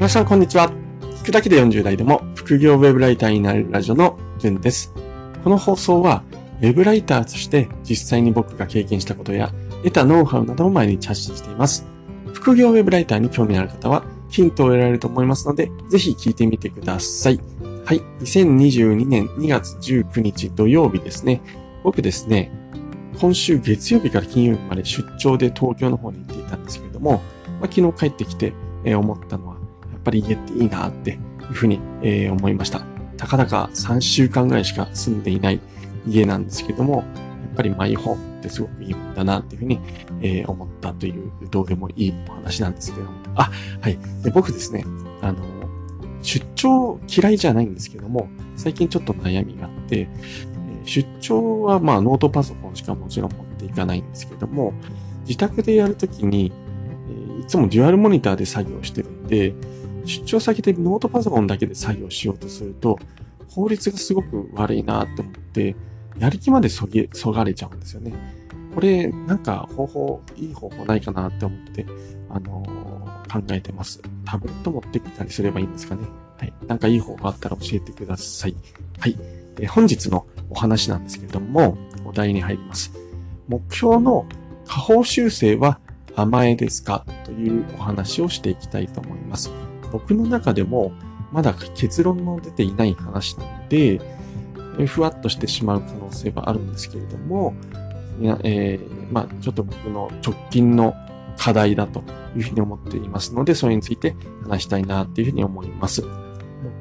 皆さんこんにちは。聞くだけで40代でも副業ウェブライターになるラジオのジュンです。この放送はウェブライターとして実際に僕が経験したことや得たノウハウなどを毎日発信しています。副業ウェブライターに興味のある方はヒントを得られると思いますので、ぜひ聞いてみてください。はい。2022年2月19日土曜日ですね。僕ですね、今週月曜日から金曜日まで出張で東京の方に行っていたんですけれども、まあ、昨日帰ってきて、え、思ったのは、っぱり家っていいなっていうふうに、えー、思いました。たかだか3週間ぐらいしか住んでいない家なんですけども、やっぱりマイホームってすごくいいもんだなっていうふうに、えー、思ったというどうでもいいお話なんですけども。あ、はい。で僕ですね、あの、出張嫌いじゃないんですけども、最近ちょっと悩みがあって、出張はまあノートパソコンしかもちろん持っていかないんですけども、自宅でやるときに、いつもデュアルモニターで作業してるんで、出張先でノートパソコンだけで作業しようとすると、効率がすごく悪いなって思って、やる気までそげ、そがれちゃうんですよね。これ、なんか方法、いい方法ないかなって思って、あのー、考えてます。タブレット持ってきたりすればいいんですかね。はい。なんかいい方法あったら教えてください。はい。え本日のお話なんですけれども、お題に入ります。目標の下方修正は甘えですか？というお話をしていきたいと思います。僕の中でもまだ結論の出ていない話なので、ふわっとしてしまう可能性はあるんですけれども、いやえー、まあ、ちょっと僕の直近の課題だというふうに思っていますので、それについて話したいなっていうふうに思います。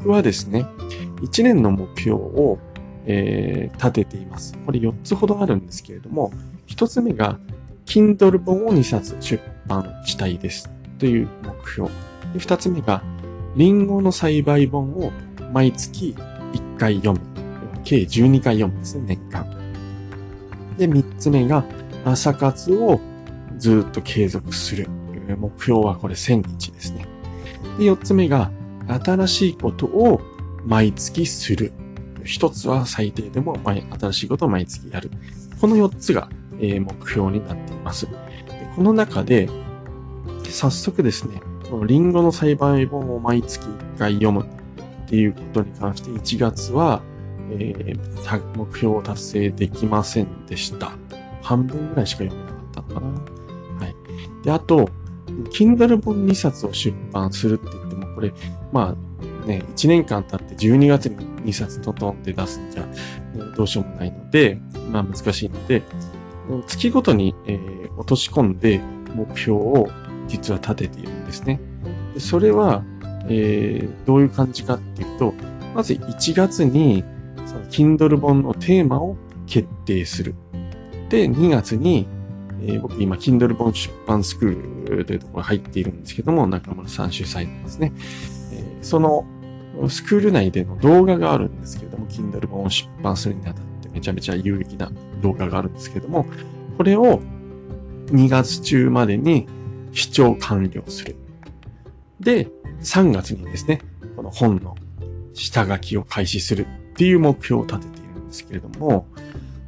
僕はですね、1年の目標を、えー、立てています。これ4つほどあるんですけれども、1つ目が Kindle 本を2冊出版したいですという目標。で2つ目が、リンゴの栽培本を毎月1回読む。計12回読むんですね、年間。で、3つ目が、朝活をずっと継続する。目標はこれ1000日ですね。で、4つ目が、新しいことを毎月する。1つは最低でも新しいことを毎月やる。この4つがえ目標になっています。でこの中で、早速ですね、このリンゴの栽培本を毎月1回読むっていうことに関して1月は、えー、目標を達成できませんでした。半分ぐらいしか読めなかったのかな。はい。で、あと、Kindle 本2冊を出版するって言っても、これ、まあね、1年間経って12月に2冊トトンって出すんじゃ、どうしようもないので、まあ難しいので、月ごとに、えー、落とし込んで目標を実は立てているんですね。でそれは、えー、どういう感じかっていうと、まず1月にその Kindle 本のテーマを決定する。で、2月に、えー、僕今 Kindle 本出版スクールというところが入っているんですけども、中村さん主催なんですね。えー、そのスクール内での動画があるんですけれども、Kindle 本を出版するにあたってめちゃめちゃ有益な動画があるんですけども、これを2月中までに視聴完了する。で、3月にですね、この本の下書きを開始するっていう目標を立てているんですけれども、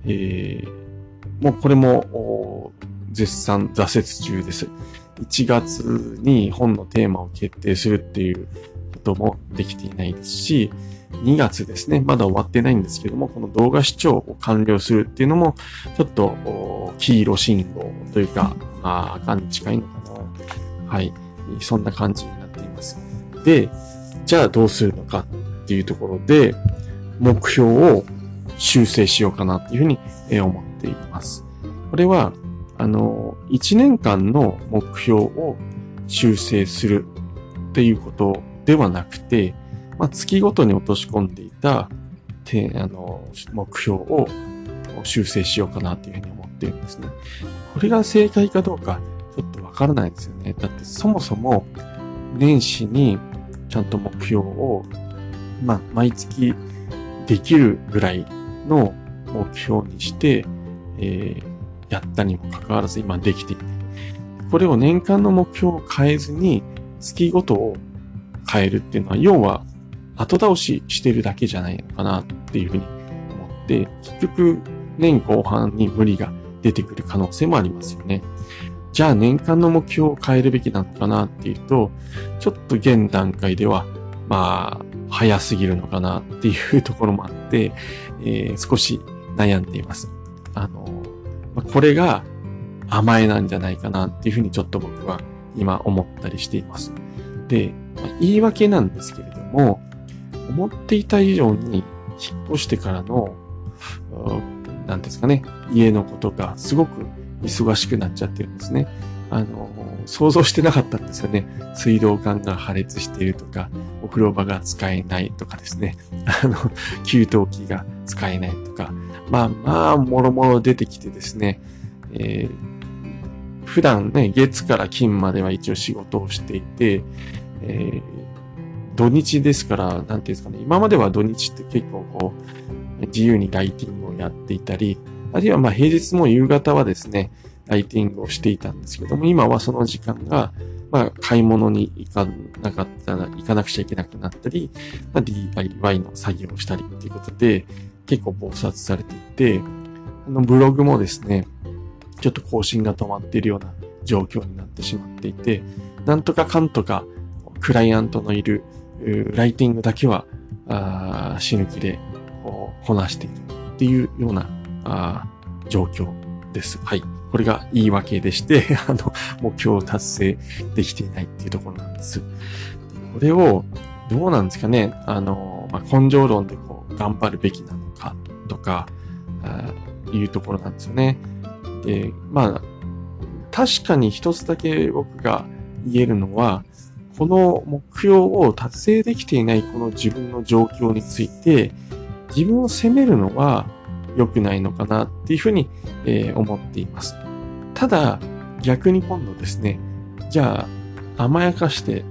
えー、もうこれも絶賛挫折中です。1月に本のテーマを決定するっていうこともできていないですし、2月ですね。まだ終わってないんですけども、この動画視聴を完了するっていうのも、ちょっと、黄色信号というか、まあ、赤に近いのかな。はい。そんな感じになっています。で、じゃあどうするのかっていうところで、目標を修正しようかなっていうふうに思っています。これは、あの、1年間の目標を修正するっていうことではなくて、まあ、月ごとに落とし込んでいた、てあの、目標を修正しようかなというふうに思っているんですね。これが正解かどうか、からないですよね。だってそもそも、年始にちゃんと目標を、まあ、毎月できるぐらいの目標にして、えー、やったにもかかわらず今できていない。これを年間の目標を変えずに月ごとを変えるっていうのは、要は後倒ししてるだけじゃないのかなっていうふうに思って、結局年後半に無理が出てくる可能性もありますよね。じゃあ年間の目標を変えるべきなのかなっていうと、ちょっと現段階では、まあ、早すぎるのかなっていうところもあって、えー、少し悩んでいます。あの、これが甘えなんじゃないかなっていうふうにちょっと僕は今思ったりしています。で、言い訳なんですけれども、思っていた以上に引っ越してからの、なんですかね、家のことがすごく忙しくなっちゃってるんですね。あの、想像してなかったんですよね。水道管が破裂しているとか、お風呂場が使えないとかですね。あの、給湯器が使えないとか。まあまあ、もろもろ出てきてですね、えー、普段ね、月から金までは一応仕事をしていて、えー、土日ですから、なんていうんですかね、今までは土日って結構こう、自由にライティングをやっていたり、あるいはまあ平日も夕方はですね、ライティングをしていたんですけども、今はその時間が、まあ、買い物に行かなかったら、行かなくちゃいけなくなったり、まあ、DIY の作業をしたりっていうことで、結構暴殺されていて、あの、ブログもですね、ちょっと更新が止まっているような状況になってしまっていて、なんとかかんとか、クライアントのいる、ライティングだけは、あ死ぬ気で、こう、こなしているっていうような、あ状況です。はい。これが言い訳でして、あの、目標を達成できていないっていうところなんです。これを、どうなんですかねあの、まあ、根性論でこう、頑張るべきなのかとか、あいうところなんですよね。で、まあ、確かに一つだけ僕が言えるのは、この目標を達成できていないこの自分の状況について、自分を責めるのは良くないのかなっていうふうに、えー、思っています。ただ、逆に今度ですね、じゃあ、甘やかして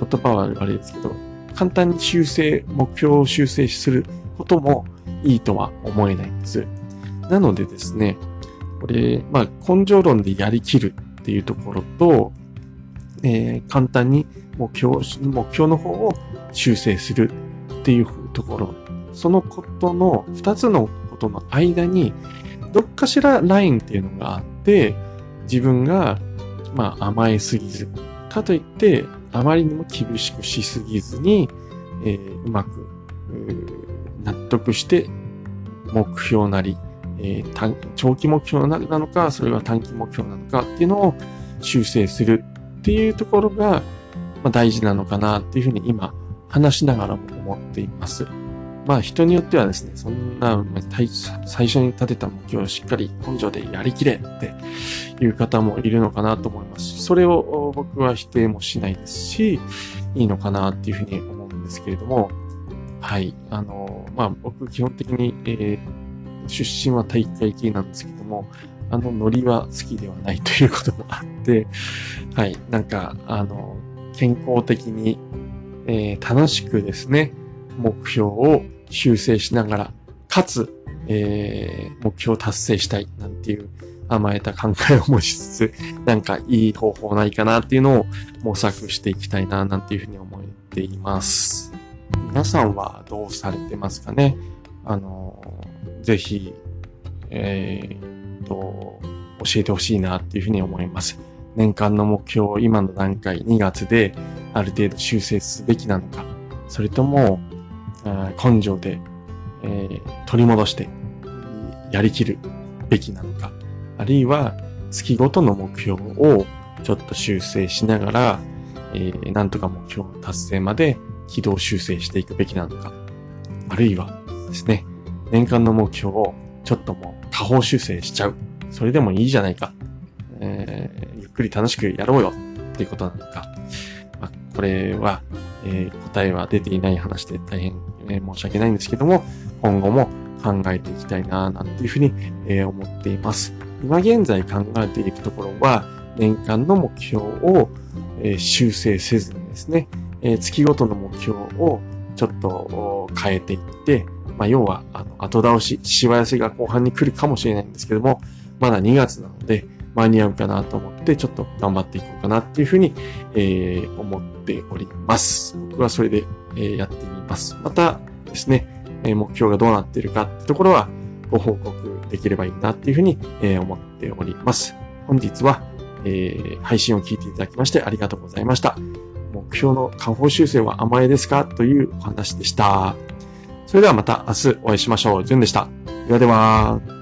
言葉は悪いですけど、簡単に修正、目標を修正することもいいとは思えないんです。なのでですね、これ、まあ、根性論でやりきるっていうところと、えー、簡単に目標、目標の方を修正するっていうところ、そのことの二つのことの間に、どっかしらラインっていうのがあって、自分が、まあ、甘えすぎず、かといって、あまりにも厳しくしすぎずに、えー、うまく、納得して、目標なり、えー、長期目標なのか、それは短期目標なのかっていうのを修正するっていうところが、まあ、大事なのかなっていうふうに今話しながらも思っています。まあ人によってはですね、そんな最初に立てた目標をしっかり根性でやりきれっていう方もいるのかなと思います、それを僕は否定もしないですし、いいのかなっていうふうに思うんですけれども、はい。あの、まあ僕基本的に、えー、出身は体育会系なんですけども、あのノリは好きではないということもあって、はい。なんか、あの、健康的に、えー、楽しくですね、目標を修正しながら、かつ、えー、目標を達成したいなんていう甘えた考えを持ちつつ、なんかいい方法ないかなっていうのを模索していきたいななんていうふうに思っています。皆さんはどうされてますかね？あの、ぜひ、えー、と、教えてほしいなっていうふうに思います。年間の目標を今の段階2月である程度修正すべきなのか、それとも根性で、えー、取り戻してやりきるべきなのか、あるいは月ごとの目標をちょっと修正しながら、えー、なんとか目標達成まで軌道修正していくべきなのか、あるいはですね、年間の目標をちょっともう下方修正しちゃう。それでもいいじゃないか。えー、ゆっくり楽しくやろうよっていうことなのか。まあ、これは、えー、答えは出ていない話で大変、え、申し訳ないんですけども、今後も考えていきたいな、なんていうふうに、え、思っています。今現在考えていくところは、年間の目標を、え、修正せずにですね、え、月ごとの目標をちょっと変えていって、まあ、要は、あの、後倒し、しわ寄せが後半に来るかもしれないんですけども、まだ2月なので、間に合うかなと思って、ちょっと頑張っていこうかなっていうふうに、えー、思っております。僕はそれで、えー、やってみます。またですね、えー、目標がどうなっているかってところはご報告できればいいなっていうふうに、えー、思っております。本日はえー、配信を聞いていただきましてありがとうございました。目標の下方修正は甘えですかというお話でした。それではまた明日お会いしましょう。じゅんでした。ではでは。